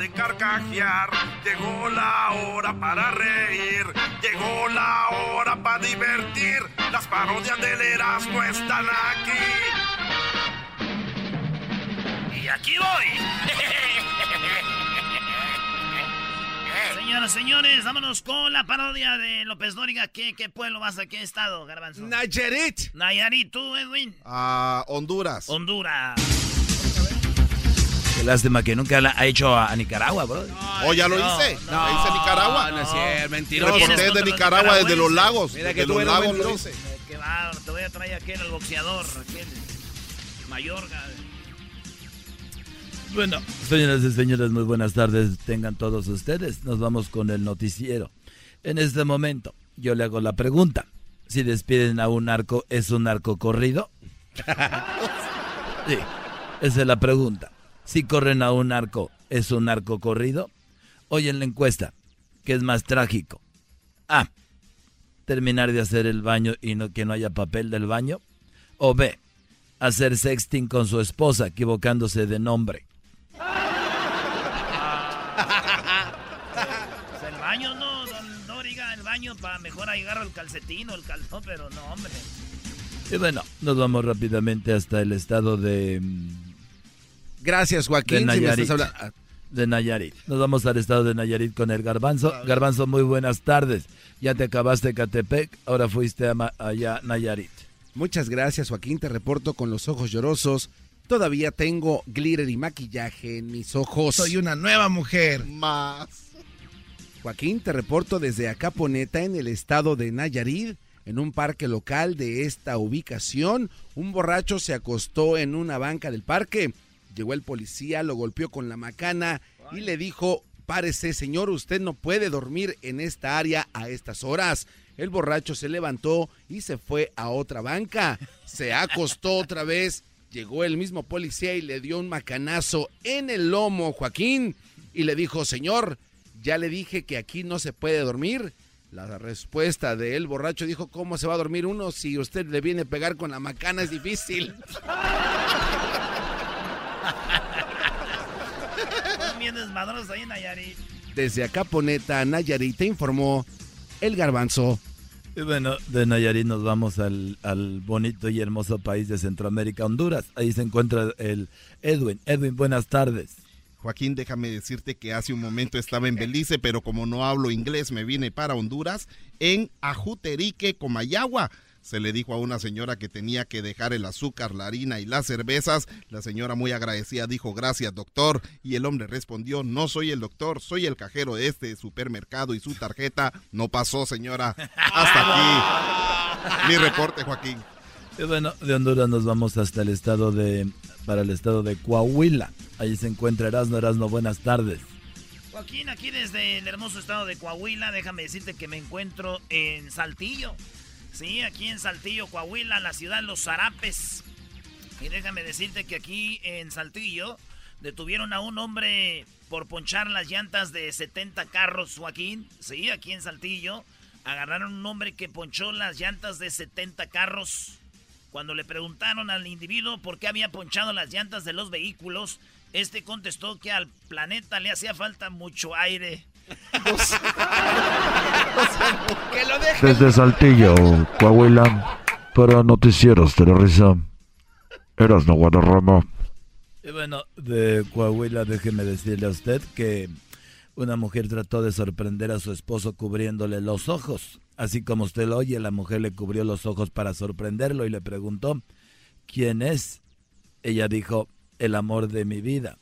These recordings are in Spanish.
De carcajear, llegó la hora para reír, llegó la hora para divertir. Las parodias del Erasmo están aquí. Y aquí voy. Señoras, señores, vámonos con la parodia de López Dóriga. ¿Qué, qué pueblo vas a qué estado, Garbanzo? Nayarit. Nayarit, ¿tú, Edwin? A Honduras. Honduras. Qué lástima que nunca la ha hecho a, a Nicaragua, bro. ¿O ya lo hice? No, ¿La hice a Nicaragua? no es cierto, mentiroso. Reporté ¿Tienes de Nicaragua desde los lagos. Mira que Desde tú los lagos lo hice. Qué bárbaro, te voy a traer aquel, el boxeador, aquel. Mayorga. Bueno, señoras y señores, muy buenas tardes. Tengan todos ustedes. Nos vamos con el noticiero. En este momento, yo le hago la pregunta. Si despiden a un narco, ¿es un narco corrido? Sí, esa es la pregunta. Si corren a un narco, ¿es un narco corrido? Hoy en la encuesta, ¿qué es más trágico? A. Terminar de hacer el baño y no, que no haya papel del baño. O B. Hacer sexting con su esposa equivocándose de nombre. El baño, no, don Dóriga, el baño para mejor agarrar el calcetín o el calzón, pero no, hombre. Y bueno, nos vamos rápidamente hasta el estado de, Gracias, de Joaquín. si me Nayarit. estás hablando- De Nayarit. Nos vamos al estado de Nayarit con el Garbanzo. Garbanzo, muy buenas tardes. Ya te acabaste Catepec, ahora fuiste a Ma- allá Nayarit. Muchas gracias, Joaquín. Te reporto con los ojos llorosos. Todavía tengo glitter y maquillaje en mis ojos. Soy una nueva mujer. Más. Joaquín, te reporto desde Acaponeta, en el estado de Nayarit. En un parque local de esta ubicación, un borracho se acostó en una banca del parque. Llegó el policía, lo golpeó con la macana y le dijo, párese señor, usted no puede dormir en esta área a estas horas. El borracho se levantó y se fue a otra banca. Se acostó otra vez. Llegó el mismo policía y le dio un macanazo en el lomo, Joaquín, y le dijo, señor, ya le dije que aquí no se puede dormir. La respuesta del borracho dijo, ¿cómo se va a dormir uno si usted le viene a pegar con la macana? Es difícil. Son bien desmadrosos ahí en Nayarit. Desde Acaponeta, Nayarit, te informó el garbanzo. Y bueno, de Nayarit nos vamos al, al bonito y hermoso país de Centroamérica, Honduras. Ahí se encuentra el Edwin. Edwin, buenas tardes. Joaquín, déjame decirte que hace un momento estaba en Belice, pero como no hablo inglés, me vine para Honduras, en Ajuterique, Comayagua. Se le dijo a una señora que tenía que dejar el azúcar, la harina y las cervezas. La señora muy agradecida dijo, gracias doctor. Y el hombre respondió, no soy el doctor, soy el cajero de este supermercado y su tarjeta no pasó, señora. Hasta aquí. Mi reporte, Joaquín. Y bueno, de Honduras nos vamos hasta el estado de, para el estado de Coahuila. Ahí se encuentra Erasno. Erasno, buenas tardes. Joaquín, aquí desde el hermoso estado de Coahuila, déjame decirte que me encuentro en Saltillo. Sí, aquí en Saltillo, Coahuila, la ciudad los Zarapes. Y déjame decirte que aquí en Saltillo detuvieron a un hombre por ponchar las llantas de 70 carros, Joaquín. Sí, aquí en Saltillo. Agarraron un hombre que ponchó las llantas de 70 carros. Cuando le preguntaron al individuo por qué había ponchado las llantas de los vehículos, este contestó que al planeta le hacía falta mucho aire. Que lo. Desde Saltillo, Coahuila, para Noticieros Televisa, Eras no Guadarrama. Y bueno, de Coahuila, déjeme decirle a usted que una mujer trató de sorprender a su esposo cubriéndole los ojos. Así como usted lo oye, la mujer le cubrió los ojos para sorprenderlo y le preguntó, ¿quién es? Ella dijo, el amor de mi vida,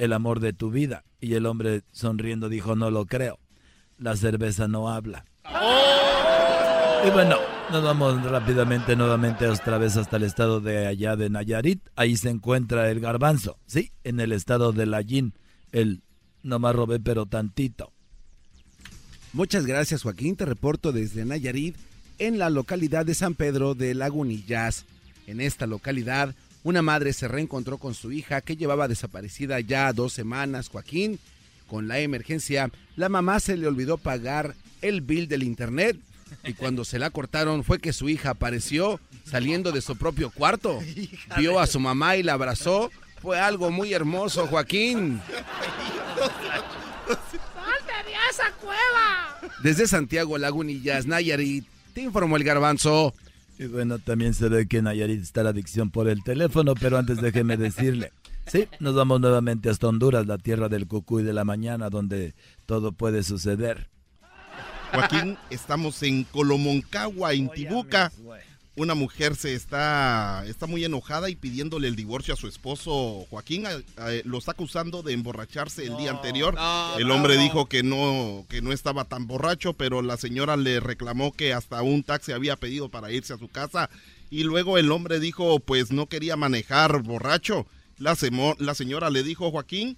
el amor de tu vida. Y el hombre sonriendo dijo, no lo creo, la cerveza no habla. Y bueno, nos vamos rápidamente nuevamente otra vez hasta el estado de allá de Nayarit. Ahí se encuentra el garbanzo, sí, en el estado de Lallín. El nomás robé pero tantito. Muchas gracias Joaquín, te reporto desde Nayarit, en la localidad de San Pedro de Lagunillas. En esta localidad, una madre se reencontró con su hija que llevaba desaparecida ya dos semanas, Joaquín. Con la emergencia, la mamá se le olvidó pagar el bill del internet y cuando se la cortaron fue que su hija apareció saliendo de su propio cuarto. Vio a su mamá y la abrazó. Fue algo muy hermoso, Joaquín. ¡Salte de esa cueva! Desde Santiago Lagunillas, Nayarit, te informó el garbanzo. Y bueno, también se ve que en Nayarit está la adicción por el teléfono, pero antes déjeme decirle. Sí, nos vamos nuevamente hasta Honduras, la tierra del cucuy de la mañana, donde todo puede suceder. Joaquín, estamos en Colomoncagua, en Tibuca. Una mujer se está, está muy enojada y pidiéndole el divorcio a su esposo Joaquín. lo está acusando de emborracharse el día anterior. el hombre dijo que no, que no estaba tan borracho, pero la señora le reclamó que hasta un taxi había pedido para irse a su casa. Y luego el hombre dijo, pues no quería manejar borracho. La, la señora le dijo, Joaquín,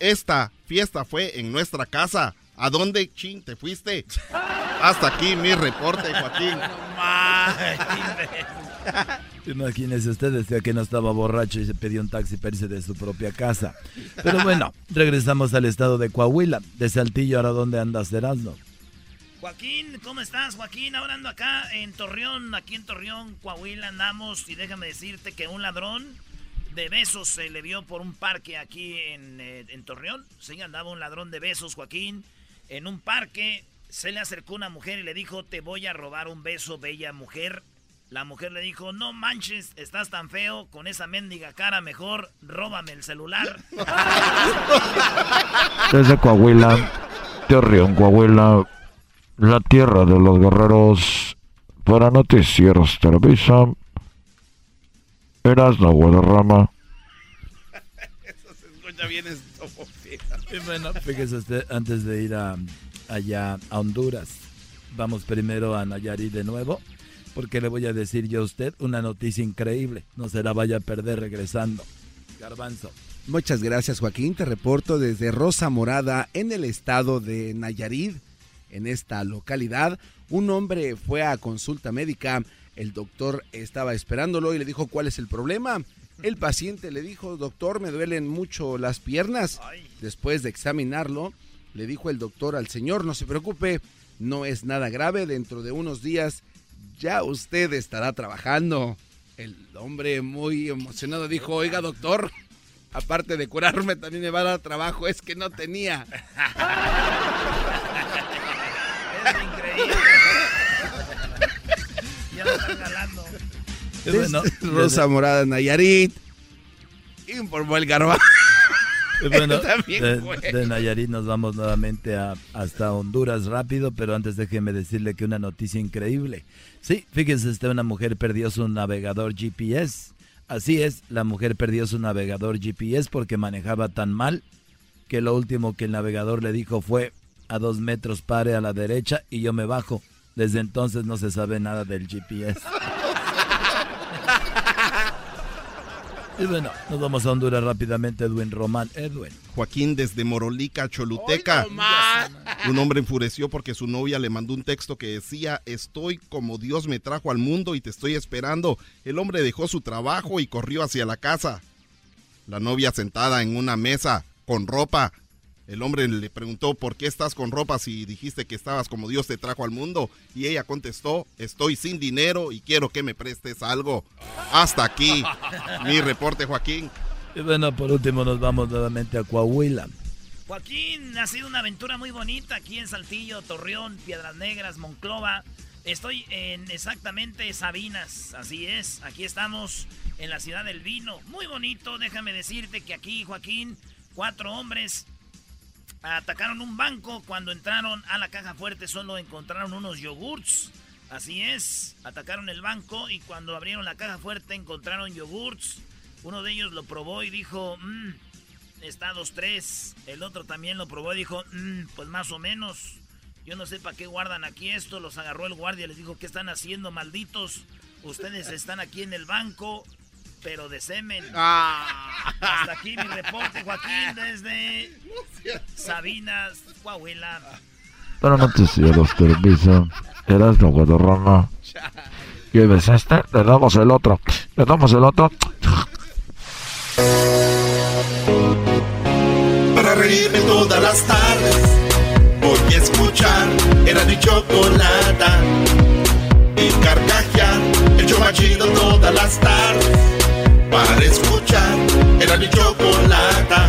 esta fiesta fue en nuestra casa ¿A dónde, ching, te fuiste? Hasta aquí mi reporte, Joaquín. Imagínese usted, decía que no estaba borracho y se pidió un taxi para irse de su propia casa. Pero bueno, regresamos al estado de Coahuila. De Saltillo, ¿ahora dónde andas, Erasmo? Joaquín, ¿cómo estás, Joaquín? Ahora ando acá en Torreón, aquí en Torreón, Coahuila andamos. Y déjame decirte que un ladrón de besos se le vio por un parque aquí en, eh, en Torreón. Sí, andaba un ladrón de besos, Joaquín en un parque se le acercó una mujer y le dijo, te voy a robar un beso, bella mujer. La mujer le dijo, no manches, estás tan feo, con esa mendiga cara, mejor róbame el celular. Desde Coahuila, Torreón, Coahuila, la tierra de los guerreros, para Noticieros Televisa, Erasno Guadarrama. Eso se escucha bien esto bueno, fíjese usted, antes de ir a, allá a Honduras, vamos primero a Nayarit de nuevo, porque le voy a decir yo a usted una noticia increíble. No se la vaya a perder regresando. Garbanzo. Muchas gracias, Joaquín. Te reporto desde Rosa Morada, en el estado de Nayarit. En esta localidad, un hombre fue a consulta médica. El doctor estaba esperándolo y le dijo cuál es el problema. El paciente le dijo, doctor, me duelen mucho las piernas. Después de examinarlo, le dijo el doctor al señor, no se preocupe, no es nada grave, dentro de unos días ya usted estará trabajando. El hombre muy emocionado dijo, oiga doctor, aparte de curarme también me va a dar trabajo, es que no tenía. es increíble. ya lo están galando. Bueno, Rosa Morada Nayarit. Informó el garba. Bueno, de, Nayarit nos vamos nuevamente a, hasta Honduras rápido, pero antes déjeme decirle que una noticia increíble. Sí, fíjese usted, una mujer perdió su navegador GPS. Así es, la mujer perdió su navegador GPS porque manejaba tan mal que lo último que el navegador le dijo fue a dos metros pare a la derecha y yo me bajo. Desde entonces no se sabe nada del GPS. Y bueno, nos vamos a Honduras rápidamente, Edwin Román. Edwin. Joaquín desde Morolica, Choluteca. Un hombre enfureció porque su novia le mandó un texto que decía, estoy como Dios me trajo al mundo y te estoy esperando. El hombre dejó su trabajo y corrió hacia la casa. La novia sentada en una mesa con ropa el hombre le preguntó, ¿por qué estás con ropa si dijiste que estabas como Dios te trajo al mundo? Y ella contestó, estoy sin dinero y quiero que me prestes algo. Hasta aquí mi reporte, Joaquín. Y bueno, por último nos vamos nuevamente a Coahuila. Joaquín, ha sido una aventura muy bonita aquí en Saltillo, Torreón, Piedras Negras, Monclova. Estoy en exactamente Sabinas, así es. Aquí estamos en la ciudad del vino. Muy bonito, déjame decirte que aquí, Joaquín, cuatro hombres atacaron un banco. Cuando entraron a la caja fuerte solo encontraron unos yogurts. Así es, atacaron el banco y cuando abrieron la caja fuerte encontraron yogurts. Uno de ellos lo probó y dijo, mmm, está 2-3. El otro también lo probó y dijo, mmm, pues más o menos. Yo no sé para qué guardan aquí esto. Los agarró el guardia, les dijo, ¿qué están haciendo, malditos? Ustedes están aquí en el banco, pero de semen. Ah. Hasta aquí mi reporte, Joaquín, desde Sabinas, Coahuila. Para noticieros, Televisa, eras no Guadarrama. ¿Quieres este? Le damos el otro. Le damos el otro. Para reírme todas las tardes, voy a escuchar. Era mi chocolata. Y carcajear, el chomachido todas las tardes. Para escuchar, era mi chocolata.